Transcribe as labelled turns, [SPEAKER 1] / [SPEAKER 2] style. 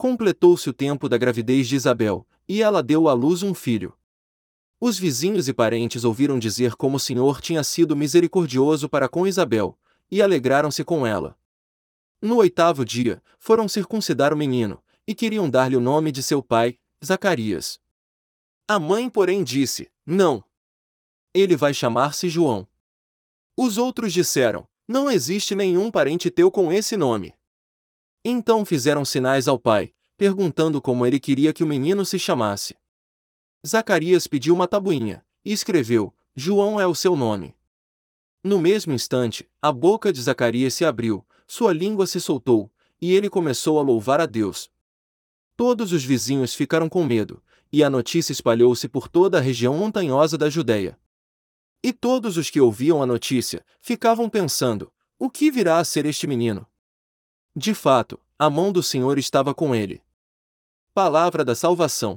[SPEAKER 1] completou-se o tempo da gravidez de Isabel, e ela deu à luz um filho. Os vizinhos e parentes ouviram dizer como o Senhor tinha sido misericordioso para com Isabel, e alegraram-se com ela. No oitavo dia, foram circuncidar o menino, e queriam dar-lhe o nome de seu pai, Zacarias. A mãe, porém, disse: Não. Ele vai chamar-se João. Os outros disseram: Não existe nenhum parente teu com esse nome. Então fizeram sinais ao pai, perguntando como ele queria que o menino se chamasse. Zacarias pediu uma tabuinha, e escreveu: João é o seu nome. No mesmo instante, a boca de Zacarias se abriu, sua língua se soltou, e ele começou a louvar a Deus. Todos os vizinhos ficaram com medo, e a notícia espalhou-se por toda a região montanhosa da Judéia. E todos os que ouviam a notícia ficavam pensando: o que virá a ser este menino? De fato, a mão do Senhor estava com ele. Palavra da salvação.